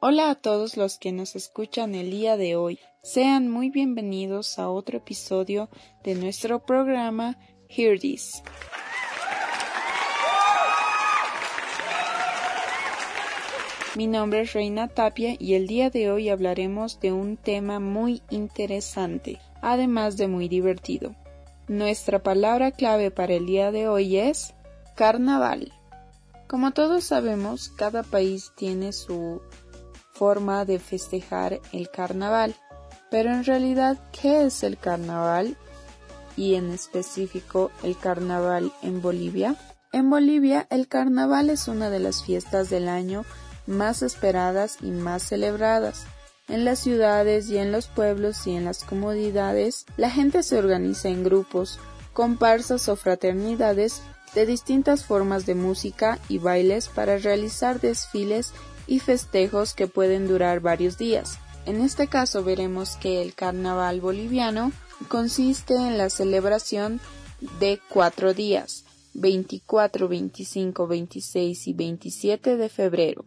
Hola a todos los que nos escuchan el día de hoy. Sean muy bienvenidos a otro episodio de nuestro programa Hear This. Mi nombre es Reina Tapia y el día de hoy hablaremos de un tema muy interesante, además de muy divertido. Nuestra palabra clave para el día de hoy es Carnaval. Como todos sabemos, cada país tiene su forma de festejar el carnaval. Pero en realidad, ¿qué es el carnaval? Y en específico, el carnaval en Bolivia. En Bolivia, el carnaval es una de las fiestas del año más esperadas y más celebradas. En las ciudades y en los pueblos y en las comodidades, la gente se organiza en grupos, comparsas o fraternidades de distintas formas de música y bailes para realizar desfiles y festejos que pueden durar varios días. En este caso veremos que el carnaval boliviano consiste en la celebración de cuatro días, 24, 25, 26 y 27 de febrero.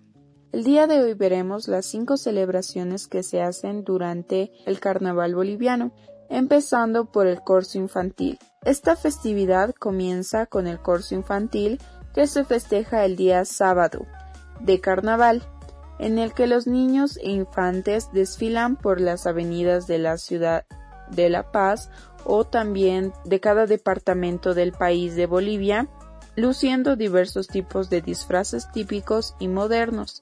El día de hoy veremos las cinco celebraciones que se hacen durante el carnaval boliviano, empezando por el corso infantil. Esta festividad comienza con el corso infantil que se festeja el día sábado de carnaval, en el que los niños e infantes desfilan por las avenidas de la ciudad de La Paz o también de cada departamento del país de Bolivia, luciendo diversos tipos de disfraces típicos y modernos.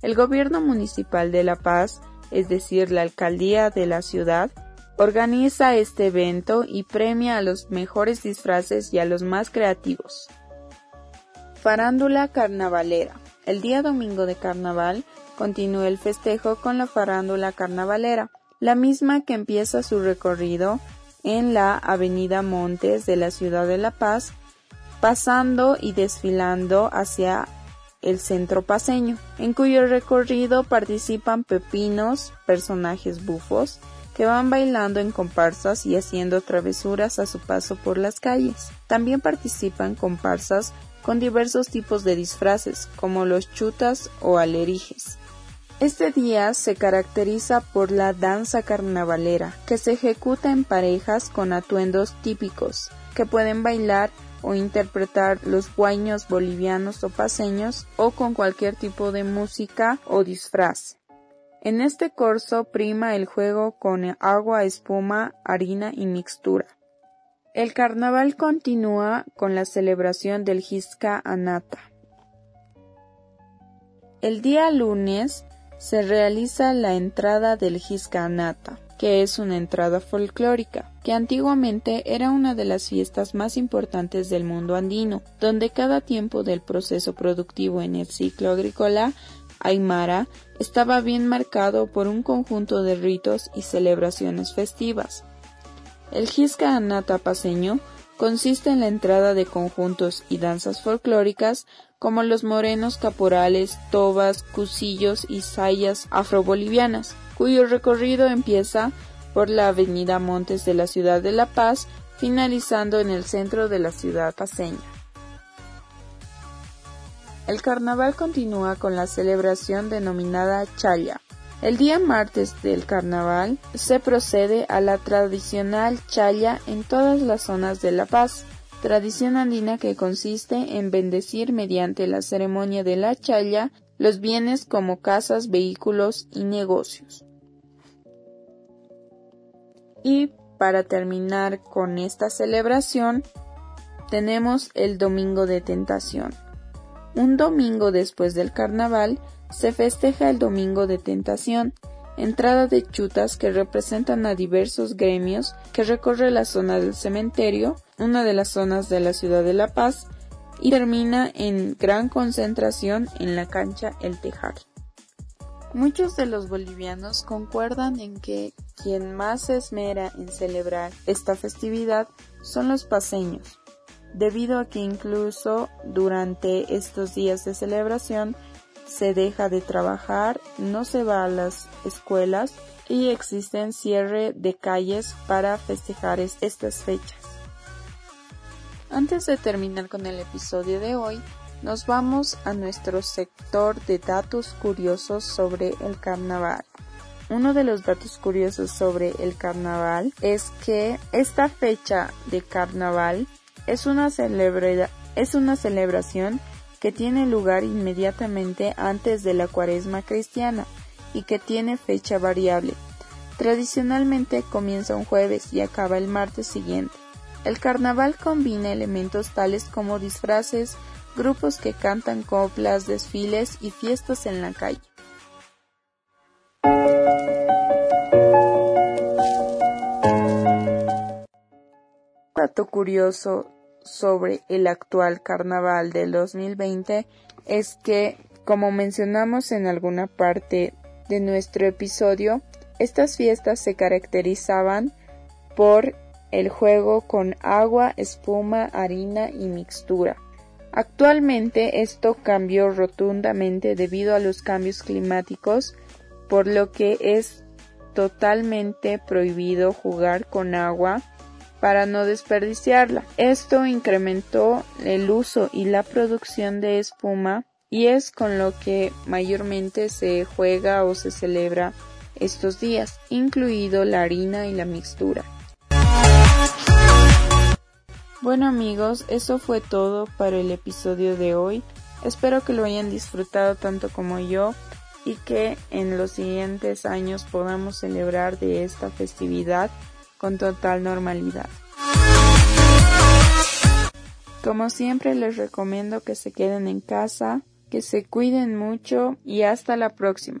El gobierno municipal de La Paz, es decir, la alcaldía de la ciudad, organiza este evento y premia a los mejores disfraces y a los más creativos. Farándula carnavalera. El día domingo de carnaval continúa el festejo con la farándula carnavalera, la misma que empieza su recorrido en la Avenida Montes de la ciudad de La Paz, pasando y desfilando hacia el centro paseño, en cuyo recorrido participan pepinos, personajes bufos, que van bailando en comparsas y haciendo travesuras a su paso por las calles. También participan comparsas con diversos tipos de disfraces, como los chutas o alerijes. Este día se caracteriza por la danza carnavalera, que se ejecuta en parejas con atuendos típicos, que pueden bailar o interpretar los guaños bolivianos o paseños o con cualquier tipo de música o disfraz. En este corso prima el juego con agua, espuma, harina y mixtura. El carnaval continúa con la celebración del Hisca Anata. El día lunes se realiza la entrada del Hisca Anata, que es una entrada folclórica, que antiguamente era una de las fiestas más importantes del mundo andino, donde cada tiempo del proceso productivo en el ciclo agrícola aymara estaba bien marcado por un conjunto de ritos y celebraciones festivas. El Gisca Anata paseño consiste en la entrada de conjuntos y danzas folclóricas como los morenos caporales, tobas, cusillos y sayas afrobolivianas, cuyo recorrido empieza por la avenida Montes de la ciudad de La Paz, finalizando en el centro de la ciudad paseña. El carnaval continúa con la celebración denominada Chaya. El día martes del carnaval se procede a la tradicional Chaya en todas las zonas de La Paz, tradición andina que consiste en bendecir mediante la ceremonia de la Chaya los bienes como casas, vehículos y negocios. Y para terminar con esta celebración, tenemos el Domingo de Tentación. Un domingo después del carnaval se festeja el Domingo de Tentación, entrada de chutas que representan a diversos gremios que recorre la zona del cementerio, una de las zonas de la ciudad de La Paz, y termina en gran concentración en la cancha El Tejar. Muchos de los bolivianos concuerdan en que quien más se esmera en celebrar esta festividad son los paseños, debido a que incluso durante estos días de celebración se deja de trabajar, no se va a las escuelas y existen cierre de calles para festejar estas fechas. Antes de terminar con el episodio de hoy, nos vamos a nuestro sector de datos curiosos sobre el carnaval. Uno de los datos curiosos sobre el carnaval es que esta fecha de carnaval es una, es una celebración que tiene lugar inmediatamente antes de la cuaresma cristiana y que tiene fecha variable. Tradicionalmente comienza un jueves y acaba el martes siguiente. El carnaval combina elementos tales como disfraces, grupos que cantan coplas, desfiles y fiestas en la calle. curioso sobre el actual carnaval del 2020 es que, como mencionamos en alguna parte de nuestro episodio, estas fiestas se caracterizaban por el juego con agua, espuma, harina y mixtura. Actualmente esto cambió rotundamente debido a los cambios climáticos, por lo que es totalmente prohibido jugar con agua para no desperdiciarla. Esto incrementó el uso y la producción de espuma y es con lo que mayormente se juega o se celebra estos días, incluido la harina y la mixtura. Bueno amigos, eso fue todo para el episodio de hoy. Espero que lo hayan disfrutado tanto como yo y que en los siguientes años podamos celebrar de esta festividad con total normalidad. Como siempre les recomiendo que se queden en casa, que se cuiden mucho y hasta la próxima.